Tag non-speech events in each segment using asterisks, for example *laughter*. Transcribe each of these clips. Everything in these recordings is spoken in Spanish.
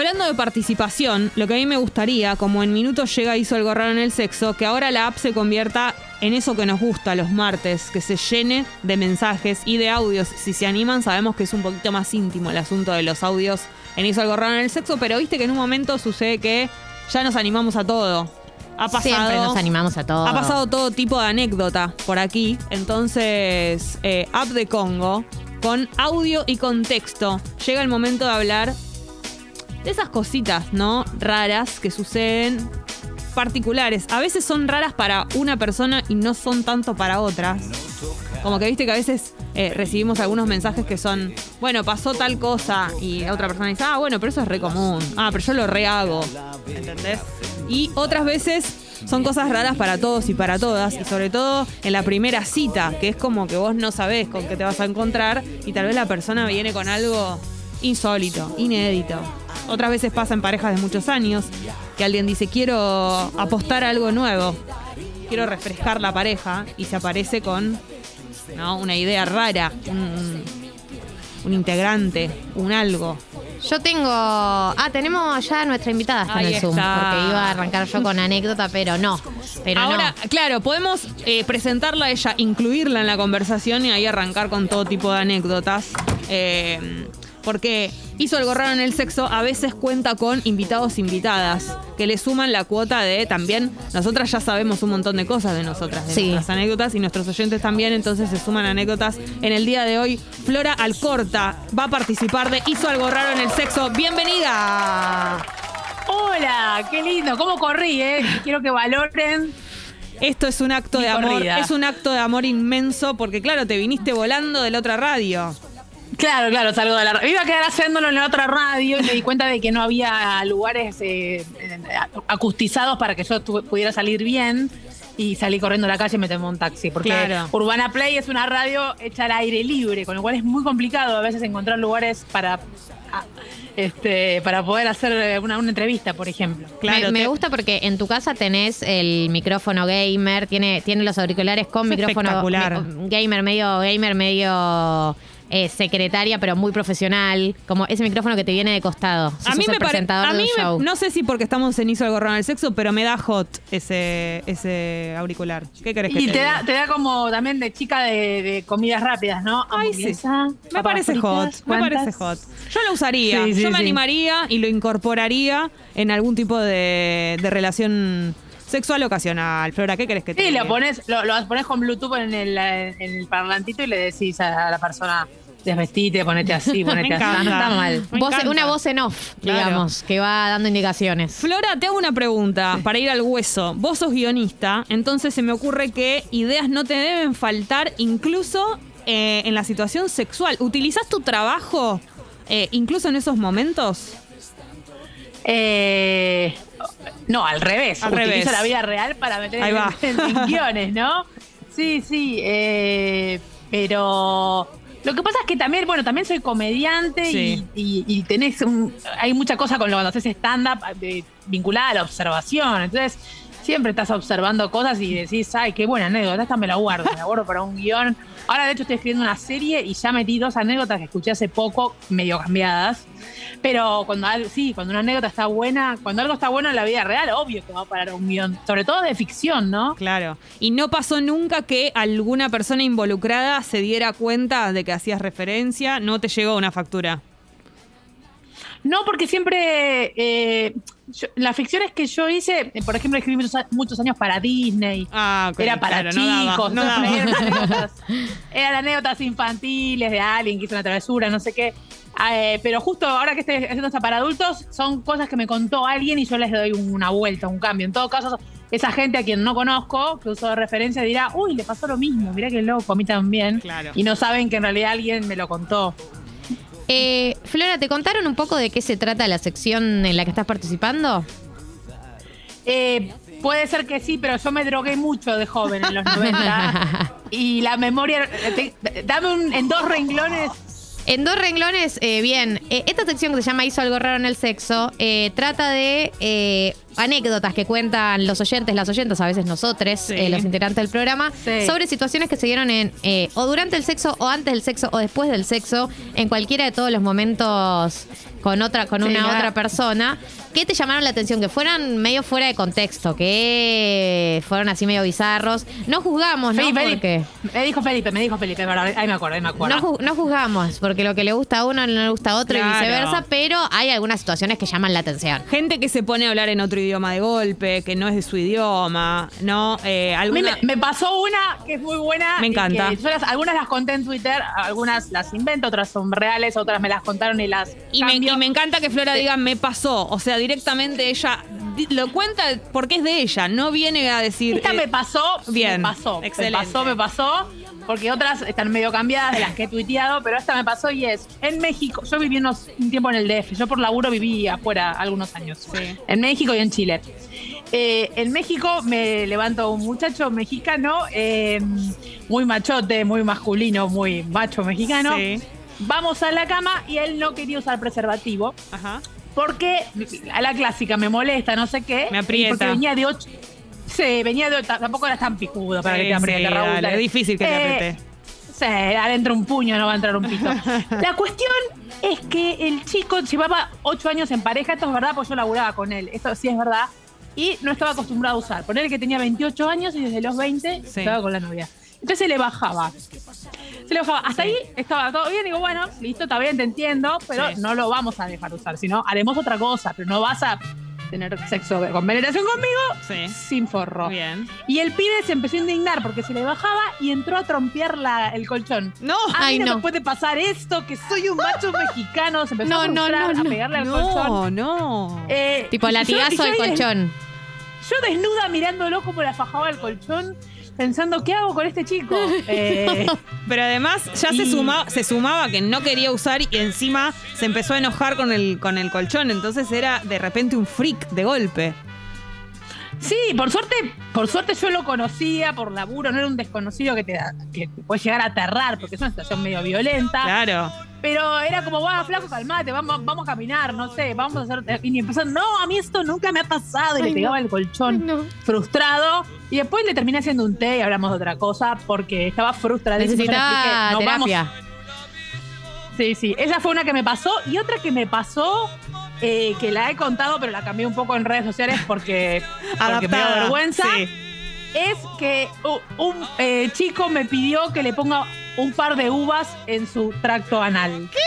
hablando de participación, lo que a mí me gustaría, como en minutos llega hizo algo raro en el sexo, que ahora la app se convierta en eso que nos gusta los martes, que se llene de mensajes y de audios. Si se animan, sabemos que es un poquito más íntimo el asunto de los audios en hizo algo raro en el sexo, pero viste que en un momento sucede que ya nos animamos a todo. Ha pasado, Siempre nos animamos a todo. Ha pasado todo tipo de anécdota por aquí. Entonces, eh, app de Congo, con audio y con texto. Llega el momento de hablar de esas cositas, ¿no? Raras que suceden, particulares. A veces son raras para una persona y no son tanto para otras. Como que viste que a veces eh, recibimos algunos mensajes que son, bueno, pasó tal cosa y otra persona dice, ah, bueno, pero eso es re común. Ah, pero yo lo rehago. ¿Entendés? Y otras veces son cosas raras para todos y para todas, y sobre todo en la primera cita, que es como que vos no sabés con qué te vas a encontrar y tal vez la persona viene con algo insólito, inédito. Otras veces pasa en parejas de muchos años que alguien dice quiero apostar a algo nuevo, quiero refrescar la pareja y se aparece con ¿no? una idea rara, un, un integrante, un algo. Yo tengo. Ah, tenemos ya a nuestra invitada está en el Zoom. está. Porque iba a arrancar yo con anécdota, pero no. Pero Ahora, no. claro, podemos eh, presentarla a ella, incluirla en la conversación y ahí arrancar con todo tipo de anécdotas. Eh, porque hizo algo raro en el sexo, a veces cuenta con invitados invitadas que le suman la cuota de también. Nosotras ya sabemos un montón de cosas de nosotras, de Sí. nuestras anécdotas y nuestros oyentes también, entonces se suman anécdotas. En el día de hoy, Flora Alcorta va a participar de Hizo algo raro en el sexo. ¡Bienvenida! Hola, qué lindo. ¿Cómo corrí, eh? Quiero que valoren. Esto es un acto Mi de amor, es un acto de amor inmenso porque claro, te viniste volando de la otra radio. Claro, claro, salgo de la radio. Iba a quedar haciéndolo en la otra radio y me di cuenta de que no había lugares eh, acustizados para que yo pudiera salir bien. Y salí corriendo a la calle y me tomé un taxi. Porque Claro. Urbana Play es una radio hecha al aire libre, con lo cual es muy complicado a veces encontrar lugares para, este, para poder hacer eh, una, una entrevista, por ejemplo. Claro, me, me te- gusta porque en tu casa tenés el micrófono gamer, tiene, tiene los auriculares con Es micrófono espectacular. mi- gamer, medio gamer, medio eh, secretaria, pero muy profesional. Como ese micrófono que te viene de costado. Si A mí me parece. presentador A de me- no sé si porque estamos en Hizo algo raro en el sexo, pero me da hot ese, ese auricular. ¿Qué querés que Y te, te da, te da como también de chica de, de comidas rápidas, ¿no? Ay, sí. Me parece fritas, hot, me ¿cuántas? parece hot. Yo lo usaría, Sí, sí, yo me sí. animaría y lo incorporaría en algún tipo de, de relación sexual ocasional. Flora, ¿qué querés que te Sí, lo pones, lo, lo pones con Bluetooth en el, en el parlantito y le decís a la persona, desvestite, ponete así, *laughs* ponete así. No, está mal. Voz- una voz en off, Claro. digamos, que va dando indicaciones. Flora, te hago una pregunta para ir al hueso. Vos sos guionista, entonces se me ocurre que ideas no te deben faltar incluso eh, en la situación sexual. ¿Utilizás tu trabajo eh, incluso en esos momentos? Eh, no, al revés. Al Utilizo revés. la vida real para meter en, en- *laughs* en guiones, ¿no? Sí, sí. eh, pero lo que pasa es que también, bueno, también soy comediante Sí. y, y- y tenés un, hay mucha cosa con lo cuando haces stand-up eh, vinculada a la observación. Entonces, siempre estás observando cosas y decís, ay, qué buena anécdota, esta me la guardo, me la guardo para un guion. Ahora, de hecho, estoy escribiendo una serie y ya metí dos anécdotas que escuché hace poco, medio cambiadas. Pero cuando sí, cuando una anécdota está buena, cuando algo está bueno en la vida real, obvio que va a parar un guion, sobre todo de ficción, ¿no? Claro. Y no pasó nunca que alguna persona involucrada se diera cuenta de que hacías referencia, no te llegó una factura. No, porque siempre eh, yo- las ficciones que yo hice, eh, por ejemplo, escribí muchos, muchos años para Disney. Ah, Era para claro, no daba, chicos, no eran, *laughs* anécdotas, eran anécdotas infantiles de alguien que hizo una travesura, no sé qué. Eh, pero justo ahora que estoy haciendo esta para adultos, son cosas que me contó alguien y yo les doy una vuelta, un cambio. En todo caso, esa gente a quien no conozco, que uso de referencia, dirá, uy, le pasó lo mismo, mirá qué loco, a mí también. Claro. Y no saben que en realidad alguien me lo contó. Eh, Flora, ¿te contaron un poco de qué se trata la sección en la que estás participando? Eh, puede ser que sí, pero yo me drogué mucho de joven en los 90. *laughs* y la memoria. te- dame un, en dos renglones. En dos renglones, eh, bien, eh, esta sección que se llama Hizo algo raro en el sexo, eh, trata de eh, anécdotas que cuentan los oyentes, las oyentas, a veces nosotros, Sí. eh, los integrantes del programa, Sí. sobre situaciones que se dieron en eh, o durante el sexo, o antes del sexo, o después del sexo, en cualquiera de todos los momentos con otra, con Sí, una otra persona, que te llamaron la atención, que fueran medio fuera de contexto, que fueron así medio bizarros. No juzgamos, ¿no? Felipe, Porque Me dijo Felipe, me dijo Felipe, es verdad, ahí me acuerdo, ahí me acuerdo. no, no juzgamos, porque lo que le gusta a uno no le gusta a otro Claro. y viceversa, pero hay algunas situaciones que llaman la atención. Gente que se pone a hablar en otro idioma de golpe, que no es de su idioma, ¿no? Eh, alguna- me, me pasó una que es muy buena. Me encanta. yo las- algunas las conté en Twitter, algunas las invento, otras son reales, otras me las contaron y las. Y me. Y me encanta que Flora diga me pasó. O sea, directamente ella lo cuenta porque es de ella. No viene a decir. Esta eh, me pasó, bien, me pasó, excelente. me pasó, me pasó, porque otras están medio cambiadas de las que he tuiteado, pero esta me pasó y es, en México, yo viví unos- un tiempo en el DF, yo por laburo viví afuera algunos años, Sí. en México y en Chile. Eh, en México me levanto un muchacho mexicano, eh, muy machote, muy masculino, muy macho mexicano. Sí. Vamos a la cama y él no quería usar preservativo. Ajá. Porque a la clásica me molesta, no sé qué. Me aprieta. Porque venía de ocho. Sí, venía de ocho. Tampoco era tan picudo para Sí, que te apriete, sí, Raúl. dale, es difícil que te Eh, apriete. Sí, adentro un puño no va a entrar un pito. *laughs* La cuestión es que el chico llevaba ocho años en pareja. Esto es verdad, porque yo laburaba con él. Esto sí es verdad. Y no estaba acostumbrado a usar. Poner que tenía 28 años y desde los 20 Sí. estaba con la novia. Entonces se le bajaba. Se le bajaba. Hasta ahí estaba todo bien. Digo, bueno, listo, está bien, te entiendo, pero no lo vamos a dejar usar. Sino haremos otra cosa. Pero no vas a tener sexo con penetración conmigo Sí. sin forro. Bien. Y el pibe se empezó a indignar porque se le bajaba y entró a trompear la, el colchón. No. A Ay, mí no, no. me puede pasar esto, que soy un macho *laughs* mexicano. Se empezó No, a, no, frustrar, no, a no. pegarle al colchón. No, no. Eh, Tipo latigazo des- colchón. Yo desnuda mirándolo como la fajaba el colchón, pensando, ¿qué hago con este chico? *laughs* Eh, Pero además ya se, suma, se sumaba que no quería usar y encima se empezó a enojar con el, con el colchón. Entonces era de repente un freak de golpe. Sí, por suerte, por suerte yo lo conocía por laburo, no era un desconocido que te, da- que te puede llegar a aterrar, porque es una situación medio violenta. Claro. Pero era como, va, flaco, calmate, vamos, vamos a caminar, no sé, vamos a hacer. Y empezó, no, a mí esto nunca me ha pasado. Y Ay, le pegaba no. el colchón Ay, no. frustrado. Y después le terminé haciendo un té y hablamos de otra cosa porque estaba le Necesitaba no, vamos- terapia. Sí, sí. Esa fue una que me pasó. Y otra que me pasó, eh, que la he contado, pero la cambié un poco en redes sociales porque, porque me Adaptada. vergüenza. Sí. Es que un eh, chico me pidió que le ponga un par de uvas en su tracto anal. ¿Qué?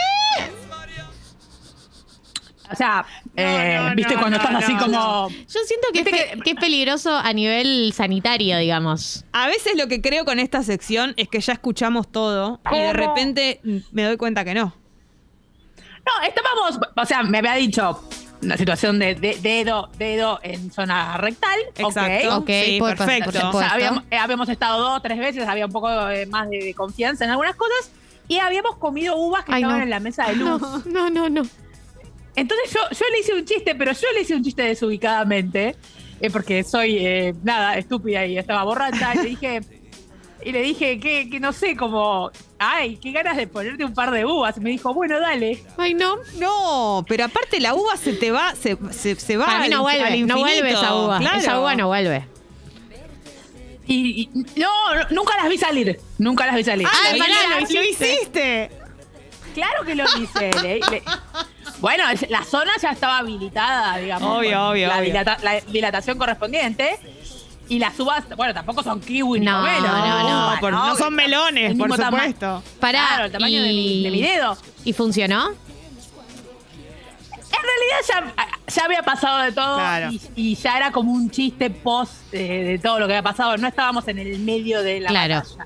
O sea, eh, no, viste no, cuando no, estás así no, como. Yo siento que es, que- que es peligroso a nivel sanitario, digamos. A veces lo que creo con esta sección es que ya escuchamos todo y de repente me doy cuenta que no. No, estábamos. O sea, me había dicho una situación de, de- dedo, dedo en zona rectal. Exacto. ok. Sí, por- perfecto. por O sea, supuesto. habíamos, eh, habíamos estado dos, tres veces, había un poco eh, más de, de confianza en algunas cosas. Y habíamos comido uvas que Ay, estaban no. en la mesa de luz. No, no, no, no. Entonces yo, yo le hice un chiste, pero yo le hice un chiste desubicadamente, eh, porque soy, eh, nada, estúpida y estaba borracha, y le dije, y le dije que, que no sé, como, ay, qué ganas de ponerte un par de uvas. Me dijo, bueno, dale. Ay, no. No, pero aparte la uva se te va, se, se, se va Para mí no al- al vuelve, no vuelve esa uva. Claro. Esa uva no vuelve. Y, y- no, no, nunca las vi salir, nunca las vi salir. Ah, La vi pará, llegar, lo hiciste. Claro que lo hice. le- le- bueno, la zona ya estaba habilitada, digamos. Obvio, obvio, La, obvio. dilata- la dilatación correspondiente. Y las uvas, bueno, tampoco son kiwi ni No, pomelo. no, no, Uva, por- no son melones, el por mismo tama- supuesto. Pará, Claro, el tamaño de, mi, de mi dedo. ¿Y funcionó? En realidad ya, ya había pasado de todo Claro. y, y ya era como un chiste post eh, de todo lo que había pasado. No estábamos en el medio de la Claro. batalla.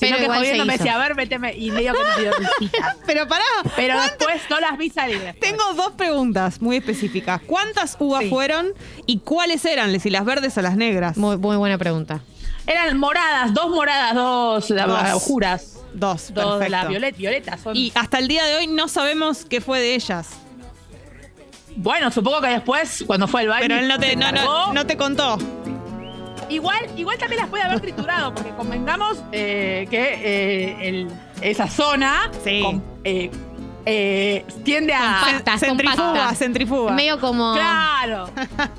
Pero Sino que jodiendo me decía, a ver, méteme. Y medio que me dio. *laughs* Pero pará. Pero ¿cuántas- después no las vi salir. después. Tengo dos preguntas muy específicas. ¿Cuántas uvas Sí. fueron y cuáles eran? Si las verdes o las negras. Muy, muy buena pregunta. Eran moradas, dos moradas, dos, Dos. juras. Dos, Dos perfecto. las violet, violetas. Son. Y hasta el día de hoy no sabemos qué fue de ellas. bueno, supongo que después, cuando fue el baile. Pero él no te, no, no, no te contó. Igual, igual también las puede haber triturado, porque convengamos eh, que eh, el- esa zona Sí. con- eh, eh, tiende a. Compacta. centrifuga, compacta. centrifuga. Medio como. Claro.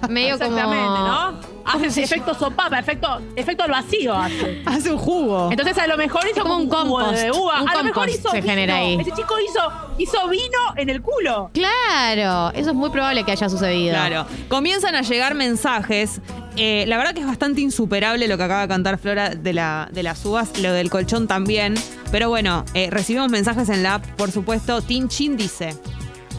Medio como. Exactamente, ¿no? Hace efecto sopapa, efecto, efecto al vacío hace. Hace un jugo. Entonces a lo mejor hizo Como un jugo compost. de uva. Un a lo mejor hizo se vino. genera ahí. Ese chico hizo, hizo vino en el culo. Claro, eso es muy probable que haya sucedido. Claro. Comienzan a llegar mensajes. Eh, la verdad que es bastante insuperable lo que acaba de cantar Flora de, la, de las uvas, lo del colchón también. Pero bueno, eh, recibimos mensajes en la app, por supuesto. Tin Chin dice: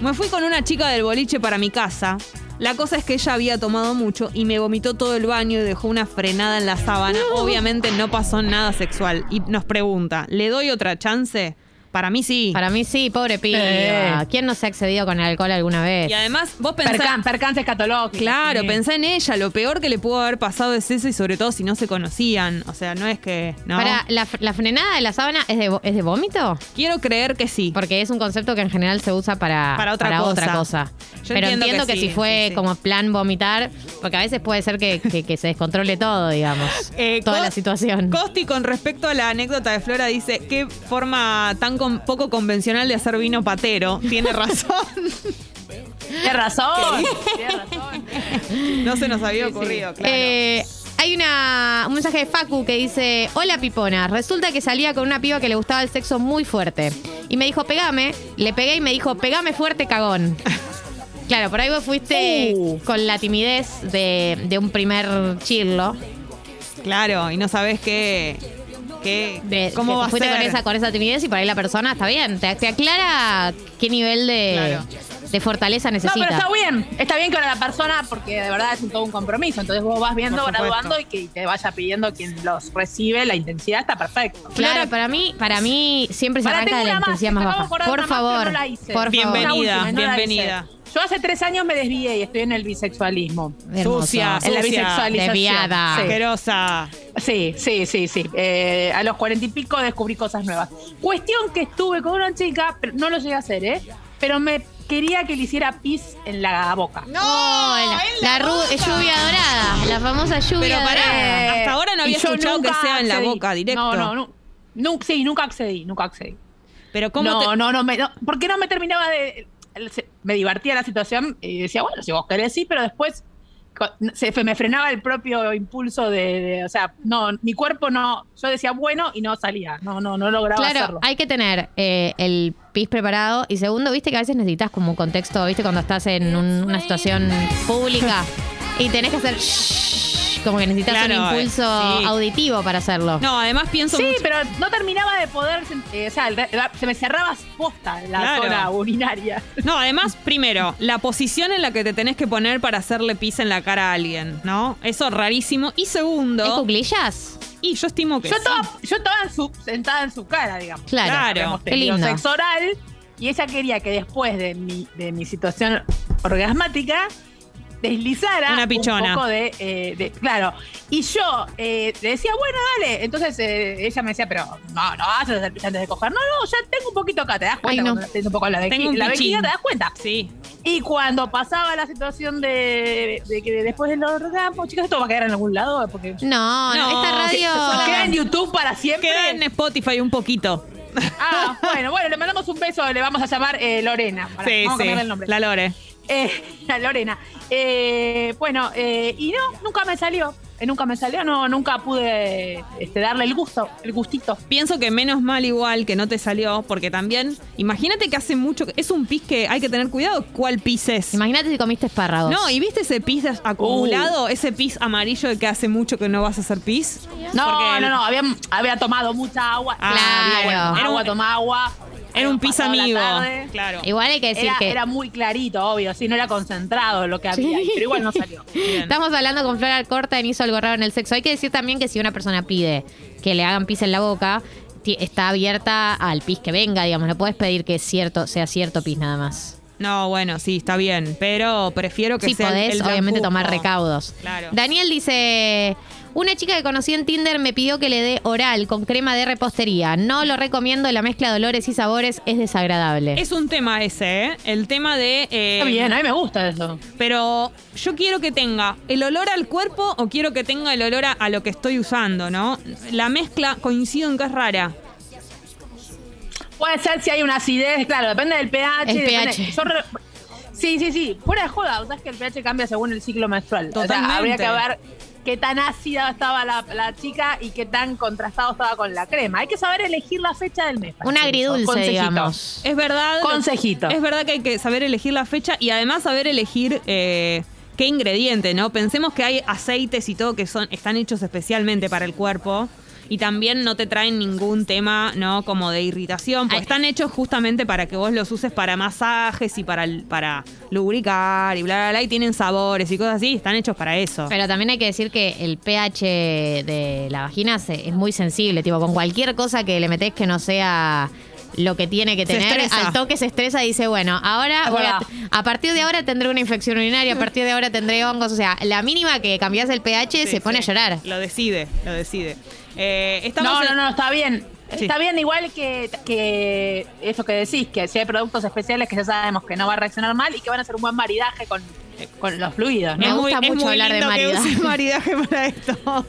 Me fui con una chica del boliche para mi casa. La cosa es que ella había tomado mucho y me vomitó todo el baño y dejó una frenada en la sábana. Obviamente no pasó nada sexual. Y nos pregunta: ¿le doy otra chance? Para mí sí. Para mí sí, pobre piba. Eh. ¿Quién no se ha excedido con el alcohol alguna vez? Y además, vos pensás. Percan, percance escatológico. Claro, sí. pensá en ella. Lo peor que le pudo haber pasado es eso y sobre todo si no se conocían. O sea, no es que. No. Para, ¿la, la frenada de la sábana es de, es de vómito? Quiero creer que sí. Porque es un concepto que en general se usa para, Para otra cosa. cosa. Yo Pero entiendo entiendo, que que, sí, si fue sí, sí. como plan vomitar, porque a veces puede ser que, que- que se descontrole todo, digamos. Eh, toda la situación. Costi, con respecto a la anécdota de Flora, dice: Qué forma tan con- poco convencional de hacer vino patero. Tiene razón. Tienes razón. *laughs* Razón. no se nos había ocurrido, claro. Eh, hay una, un mensaje de Facu que dice: Hola Pipona, resulta que salía con una piba que le gustaba el sexo muy fuerte. Y me dijo, pegame. Le pegué y me dijo, pegame fuerte, cagón. *laughs* Claro, por ahí vos fuiste Uh. con la timidez de, de un primer chirlo. Claro, y no sabes qué. Qué De, ¿Cómo va a fuiste ser? con esa, con esa timidez y por ahí la persona está bien. Te, te aclara qué nivel de, Claro. de fortaleza No, necesita. pero está bien. Está bien que ahora la persona, porque de verdad es un, todo un compromiso. Entonces vos vas viendo, graduando y que te vaya pidiendo quien los recibe. La intensidad está perfecto. Claro, para mí, para mí siempre se Pará, arranca de la más, intensidad más baja. Por una más, favor, no la hice. por favor. Bienvenida, no la bienvenida. Yo hace tres años me desvié y estoy en el bisexualismo. Hermoso. Sucia, En la bisexualización. Desviada. Sí. Asquerosa. Sí, sí, sí, sí. Eh, a los cuarenta y pico descubrí cosas nuevas. Cuestión que estuve con una chica, pero no lo llegué a hacer, ¿eh? Pero me quería que le hiciera pis en la boca. No, Oh, la, la ru- lluvia dorada, la famosa lluvia Pero pará, hasta ahora no había escuchado que sea en la accedí. boca, directo. No, no, no. Nun- sí, nunca accedí, nunca accedí. Pero ¿cómo no, te- no, no, me, no, porque no me terminaba de... Me divertía la situación y decía, bueno, si vos querés sí, pero después se me frenaba el propio impulso de, de- o sea, no, mi cuerpo no, yo decía bueno y no salía, no, no, no lograba Claro, hacerlo. hay que tener eh, el pis preparado. Y segundo, viste que a veces necesitas como un contexto, viste, cuando estás en un- una situación pública y tenés que hacer como que necesitas Claro, un impulso sí. auditivo para hacerlo. No, además pienso Sí, mucho- pero no terminaba de poder, eh, o sea, se me cerraba posta la Claro. zona urinaria. No, además, primero, la posición en la que te tenés que poner para hacerle pis en la cara a alguien, ¿no? Eso rarísimo. Y ¿Es segundo, cuclillas? y yo estimo que Yo sí. estaba, yo estaba en su, sentada en su cara, digamos. Claro, Claro, qué lindo. sexo oral y ella quería que después de mi, de mi situación orgasmática deslizara Una pichona. un poco de, eh, de- claro y yo eh, le decía bueno dale entonces eh, ella me decía pero no no vas a hacer antes de coger no no ya tengo un poquito acá te das cuenta Ay, no. cuando un poco la, Tengo un la vejiga te das cuenta Sí. y cuando pasaba la situación de, de que después del orgasmo chicos esto va a quedar en algún lado porque No, no, No, esta radio. queda en YouTube para siempre Queda en Spotify un poquito. Ah, bueno, bueno, le mandamos un beso, le vamos a llamar eh, Lorena. Pará, sí, vamos a sí. cambiarle el nombre. La Lore. Eh, *laughs* la Lorena. Eh, bueno, eh, y no, nunca me salió. Eh, nunca me salió, no, nunca pude este, darle el gusto, el gustito. Pienso que menos mal igual que no te salió, porque también, imagínate que hace mucho, es un pis que hay que tener cuidado cuál pis es. Imagínate si comiste espárragos. No, y viste ese pis acumulado, ese pis amarillo de que hace mucho que no vas a hacer pis. No, Porque no, no, había, había tomado mucha agua. Ah, Claro. Bueno, Era agua, un- toma agua. Era un pis amigo. Claro. Igual hay que decir Era, que. era muy clarito, obvio, sí, no era concentrado lo que había, ahí, pero igual no salió. *laughs* Bien. Estamos hablando con Flora Corta en Hizo algo raro en el sexo. Hay que decir también que si una persona pide que le hagan pis en la boca, está abierta al pis que venga, digamos. No puedes pedir que cierto, sea cierto pis nada más. No, bueno, sí, está bien, pero prefiero que Sí, sea podés, el obviamente, tomar recaudos. Claro. Daniel dice. Una chica que conocí en Tinder me pidió que le dé oral con crema de repostería. No lo recomiendo, la mezcla de olores y sabores es desagradable. Es un tema ese, ¿eh? El tema de... eh, Está bien, a mí me gusta eso. Pero yo quiero que tenga el olor al cuerpo o quiero que tenga el olor a, a lo que estoy usando, ¿no? La mezcla coincido en que es rara. Puede ser si hay una acidez, claro, depende del pH. El depende- pH. yo re- sí, sí, sí. Fuera de joda, sabes que el pH cambia según el ciclo menstrual. O sea, Totalmente. habría que ver qué tan ácida estaba la, la chica y qué tan contrastado estaba con la crema. Hay que saber elegir la fecha del mes. Un agridulce, Consejito. digamos. Es verdad. Consejito. Es verdad que hay que saber elegir la fecha y además saber elegir eh, qué ingrediente, ¿no? Pensemos que hay aceites y todo que son están hechos especialmente para el cuerpo. Y también no te traen ningún tema, ¿no? Como de irritación, porque Ay. están hechos justamente para que vos los uses para masajes y para, lubricar y bla, bla, bla. Y tienen sabores y cosas así, y están hechos para eso. Pero también hay que decir que el pH de la vagina se- es muy sensible, tipo, con cualquier cosa que le metés que no sea lo que tiene que tener, al toque se estresa y dice, bueno, ahora voy a, a partir de ahora tendré una infección urinaria, a partir de ahora tendré hongos, o sea, la mínima que cambias el pH Sí, se pone sí. a llorar. Lo decide, lo decide. Eh, estamos No, en- no, no, está bien. Sí. Está bien igual que, que eso que decís, que si hay productos especiales que ya sabemos que no va a reaccionar mal y que van a ser un buen maridaje con, con los fluidos, Me gusta mucho hablar de maridaje. maridaje para esto.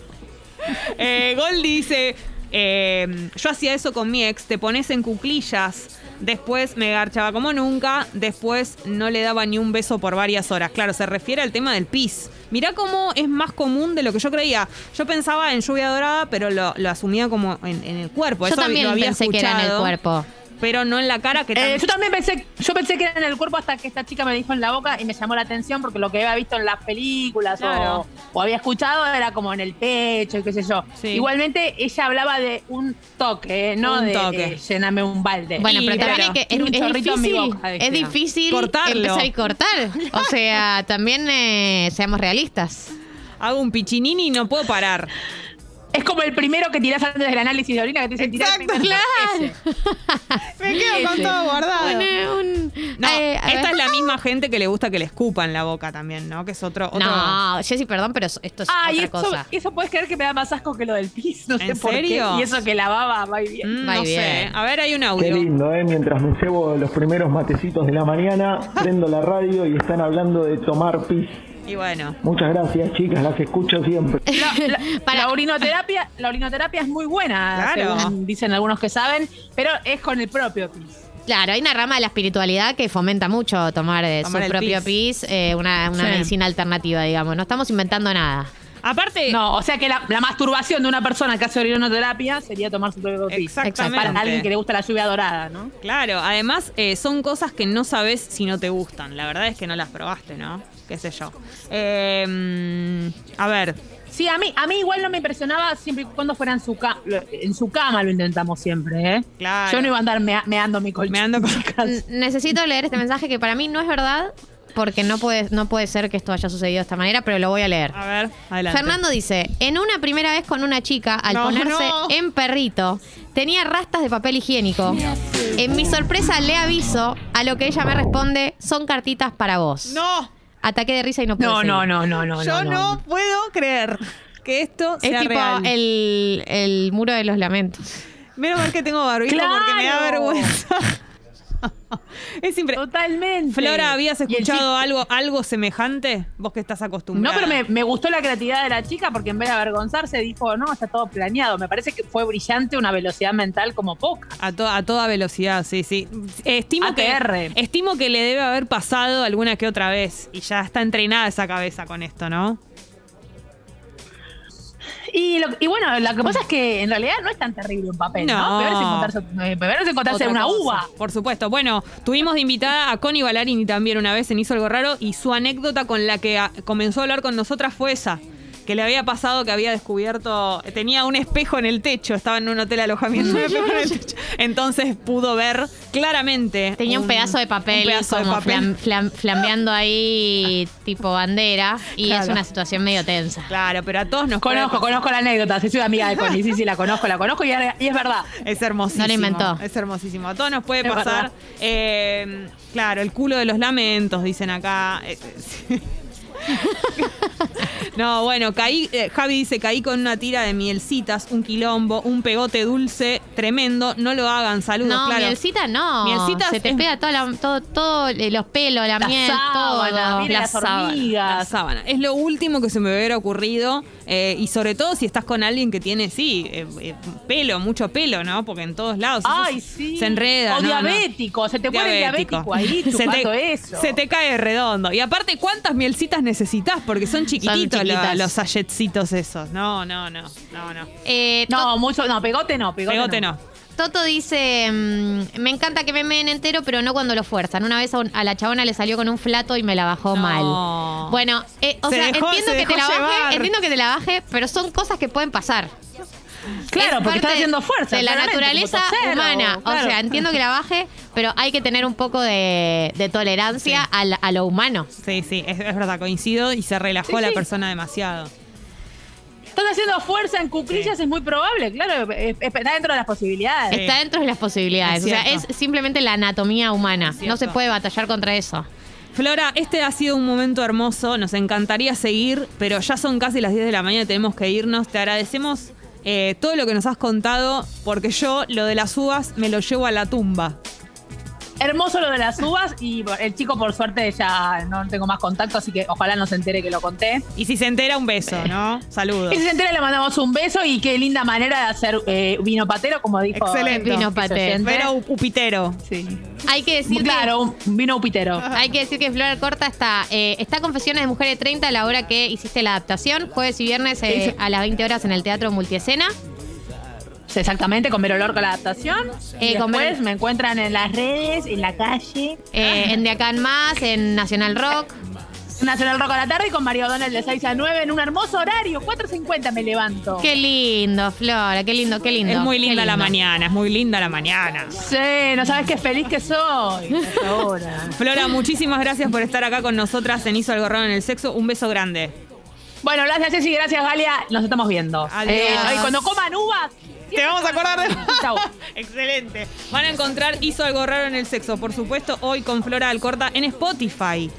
*laughs* eh, Goldie dice, eh, yo hacía eso con mi ex, te pones en cuclillas, después me garchaba como nunca, después no le daba ni un beso por varias horas. Claro, se refiere al tema del pis. Mirá cómo es más común de lo que yo creía. Yo pensaba en lluvia dorada, pero lo, lo asumía como en, en el cuerpo. Yo Eso también lo había pensé que era en el escuchado, cuerpo. Pero no en la cara, que Eh, también... yo también pensé, yo pensé que era en el cuerpo hasta que esta chica me dijo en la boca y me llamó la atención porque lo que había visto en las películas Claro. o, o había escuchado era como en el pecho y qué sé yo. Sí. Igualmente ella hablaba de un toque, eh, no Un de, toque. de llename un balde. Bueno, Y pero también hay que. Es, tiene un es chorrito en mi difícil, boca, es difícil Cortarlo. empezar y cortar. O sea, también eh, seamos realistas. Hago un pichinini y no puedo parar. Es como el primero que tirás antes del análisis de orina que te dicen tirar Exacto, claro. *laughs* Me quedo con todo guardado. Un- un- No, eh, a esta ver. es la misma gente que le gusta que le escupan la boca también, ¿no? Que es otro. otro No, Jessy, perdón, pero esto es Ay, otra eso, cosa. eso puedes creer que me da más asco que lo del pis, no sé ¿En por serio? qué. Y eso que la baba va y bien. Mm, no y sé. bien. A ver, hay un Qué audio. lindo, ¿eh? Mientras me cebo los primeros matecitos de la mañana, prendo la radio y están hablando de tomar pis. Y bueno. Muchas gracias, chicas, las escucho siempre. *laughs* La, la- *laughs* Para- la orinoterapia, la orinoterapia es muy buena, Claro. según dicen algunos que saben, pero es con el propio pis. Claro, hay una rama de la espiritualidad que fomenta mucho tomar, eh, Tomar su propio pis. pis, eh, una, una Sí. medicina alternativa, digamos. No estamos inventando nada. Aparte. No, o sea que la, la masturbación de una persona que hace orinoterapia sería tomar su propio pis. Exactamente. Para alguien que le gusta la lluvia dorada, ¿no? Claro, además eh, son cosas que no sabes si no te gustan. La verdad es que no las probaste, ¿no? Qué sé yo. Eh, a ver, Sí, a mí, a mí igual no me impresionaba siempre y cuando fuera en su, ca- en su cama, lo intentamos siempre, ¿eh? Claro. Yo no iba a andar mea- meando mi colchón. meando con Necesito leer este mensaje que para mí no es verdad, porque no puede, no puede ser que esto haya sucedido de esta manera, pero lo voy a leer. A ver, adelante. Fernando dice, en una primera vez con una chica, al No, ponerse no. en perrito, tenía rastas de papel higiénico. En mi sorpresa le aviso, a lo que ella me responde, son cartitas para vos. No, Ataque de risa y no puedo No, seguir. no, no, no, no. yo no, puedo creer que esto Es sea tipo real. el, el muro de los lamentos. Menos mal que tengo barbijo porque me da vergüenza. *laughs* es impresionante. Totalmente. Flora, ¿habías escuchado algo, algo semejante? Vos que estás No, acostumbrada. pero me, me gustó la creatividad de la chica porque en vez de avergonzarse dijo, no, está todo planeado. Me parece que fue brillante, una velocidad mental como poca. A, to- a toda velocidad, sí, sí. Estimo que, ATR. estimo que le debe haber pasado alguna que otra vez. Y ya está entrenada esa cabeza con esto, ¿no? Y, lo- y bueno, lo que pasa es que en realidad no es tan terrible un papel, ¿no? No. Peor es encontrarse, eh, peor es encontrarse Otra una cosa. uva. Por supuesto. Bueno, tuvimos de invitada a Connie Ballarini también una vez en Hizo Algo Raro y su anécdota con la que a- comenzó a hablar con nosotras fue esa. Que le había pasado que había descubierto, tenía un espejo en el techo, estaba en un hotel alojamiento, un *laughs* espejo en el techo. entonces pudo ver claramente. Tenía un, pedazo de papel, un pedazo de papel. flam- flam- flambeando ahí tipo bandera y es una situación medio tensa. Claro, pero a todos nos puede Conozco, pasar. conozco la anécdota, soy amiga de Connie, sí, sí, la conozco, la conozco y, es- y es verdad. Es hermosísimo. No lo inventó. Es hermosísimo. A todos nos puede Es pasar. eh, claro, el culo de los lamentos, dicen acá. *laughs* No, bueno, caí, eh, Javi dice, caí con una tira de mielcitas, un quilombo, un pegote dulce tremendo. No lo hagan, saludos, No, claro. mielcita no. Mielcita Se te es- pega toda la- todo, todo, eh, los pelos, la, La miel, sábana, todo. las sábana. hormigas. La sábana. Es lo último que se me hubiera ocurrido. eh, y sobre todo si estás con alguien que tiene, sí, eh, eh, pelo, mucho pelo, ¿no? Porque en todos lados Ay, se- sí. se enreda. O no, no. diabético, se te pone diabético ahí *laughs* se chupando te, eso. Se te cae redondo. Y aparte, ¿cuántas mielcitas necesitas? Porque son chiquititos los sachetcitos esos. No, no, no, no, no. Eh, No, mucho, no, pegote no, pegote, Pegote no. Toto dice, mm, me encanta que me meen entero, pero no cuando lo fuerzan. Una vez a, un- a la chabona le salió con un flato y me la bajó No. mal. Bueno, eh, o Se sea, dejó- entiendo se que te la baje, entiendo que te la baje, pero son cosas que pueden pasar. Claro, Es porque estás haciendo fuerza. De la naturaleza humana. O sea, entiendo que la baje, pero hay que tener un poco de, de tolerancia Sí. a, la- a lo humano. Sí, sí, es, es verdad, coincido y se relajó Sí, la sí. persona demasiado. Estás haciendo fuerza en cuclillas, es muy probable, claro, es- es- está dentro de las posibilidades. Está dentro de las posibilidades. Es o sea, es simplemente la anatomía humana. No se puede batallar contra eso. Flora, este ha sido un momento hermoso, nos encantaría seguir, pero ya son casi las 10 de la mañana y tenemos que irnos. Te agradecemos eh, todo lo que nos has contado, porque yo lo de las uvas me lo llevo a la tumba. Hermoso lo de las uvas y el chico por suerte ya no tengo más contacto, así que ojalá no se entere que lo conté. Y si se entera, un beso, ¿no? Saludos. Y si se entera le mandamos un beso y qué linda manera de hacer eh, vino patero, como dijo. Excelente. Vino oyente. Pero upitero. Sí. Hay que decir que- Claro, un vino upitero. *laughs* Hay que decir que Flor Corta está, eh, está Confesiones de Mujeres 30 a la hora que hiciste la adaptación, jueves y viernes eh, a las 20 horas en el Teatro Multiescena. Exactamente, con Vero Lorca la adaptación. Eh, y con después me encuentran en las redes, en la calle. eh, en De Acá en Más, en Nacional Rock. Nacional Rock a la tarde y con María O'Donnell de 6 a 9 en un hermoso horario. 4.50 me levanto. Qué lindo, Flora, qué lindo, qué lindo. Es muy linda la mañana, es muy linda la mañana. Sí, no sabes qué feliz que soy. a esta hora. Flora, muchísimas gracias por estar acá con nosotras en Hizo Algo Raro en el Sexo. Un beso grande. Bueno, gracias Ceci, gracias Galia. Nos estamos viendo. Adiós. Eh, ay, cuando coman uvas. Te vamos a acordar de. *laughs* Chau. Excelente. Van a encontrar Hizo Algo Raro en el Sexo, por supuesto, hoy con Flora Alcorta en Spotify.